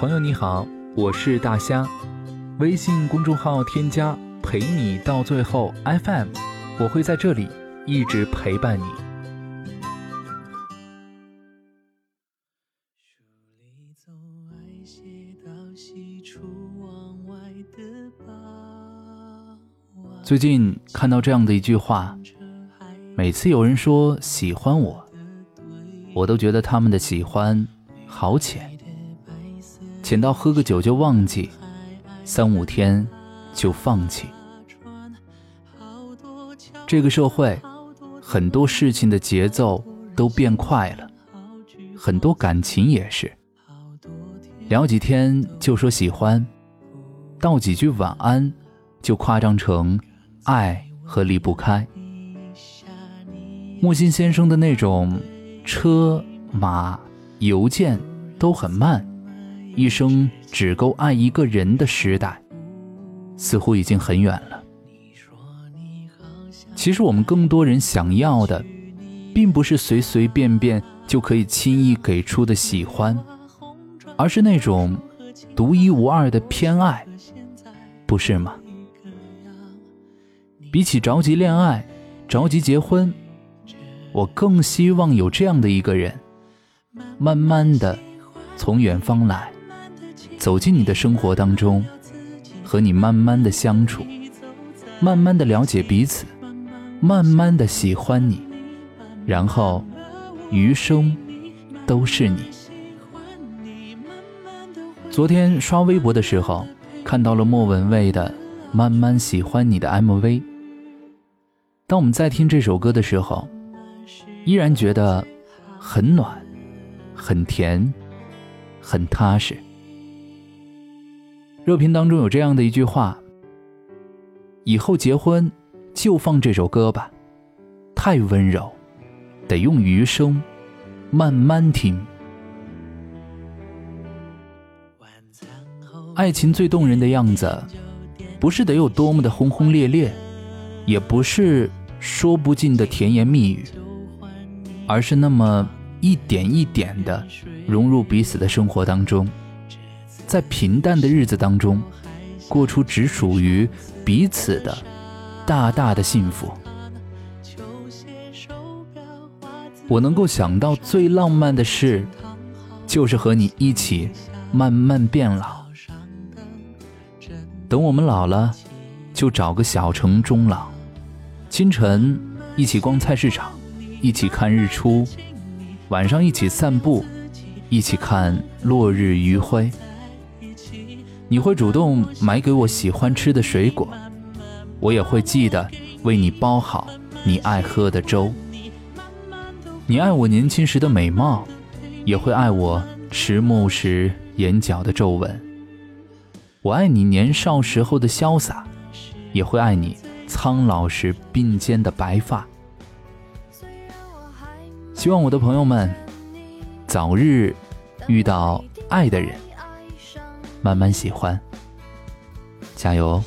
朋友你好，我是大虾，微信公众号添加陪你到最后 FM，我会在这里一直陪伴你。最近看到这样的一句话，每次有人说喜欢我，我都觉得他们的喜欢好浅。浅到喝个酒就忘记，三五天就放弃。这个社会，很多事情的节奏都变快了，很多感情也是。聊几天就说喜欢，道几句晚安就夸张成爱和离不开。木心先生的那种车马邮件都很慢。一生只够爱一个人的时代，似乎已经很远了。其实我们更多人想要的，并不是随随便便就可以轻易给出的喜欢，而是那种独一无二的偏爱，不是吗？比起着急恋爱、着急结婚，我更希望有这样的一个人，慢慢的从远方来。走进你的生活当中，和你慢慢的相处，慢慢的了解彼此，慢慢的喜欢你，然后余生都是你。昨天刷微博的时候，看到了莫文蔚的《慢慢喜欢你》的 MV。当我们在听这首歌的时候，依然觉得很暖，很甜，很踏实。热评当中有这样的一句话：“以后结婚就放这首歌吧，太温柔，得用余生慢慢听。”爱情最动人的样子，不是得有多么的轰轰烈烈，也不是说不尽的甜言蜜语，而是那么一点一点的融入彼此的生活当中。在平淡的日子当中，过出只属于彼此的大大的幸福。我能够想到最浪漫的事，就是和你一起慢慢变老。等我们老了，就找个小城终老，清晨一起逛菜市场，一起看日出；晚上一起散步，一起看落日余晖。你会主动买给我喜欢吃的水果，我也会记得为你包好你爱喝的粥。你爱我年轻时的美貌，也会爱我迟暮时眼角的皱纹。我爱你年少时候的潇洒，也会爱你苍老时鬓间的白发。希望我的朋友们早日遇到爱的人。慢慢喜欢，加油哦！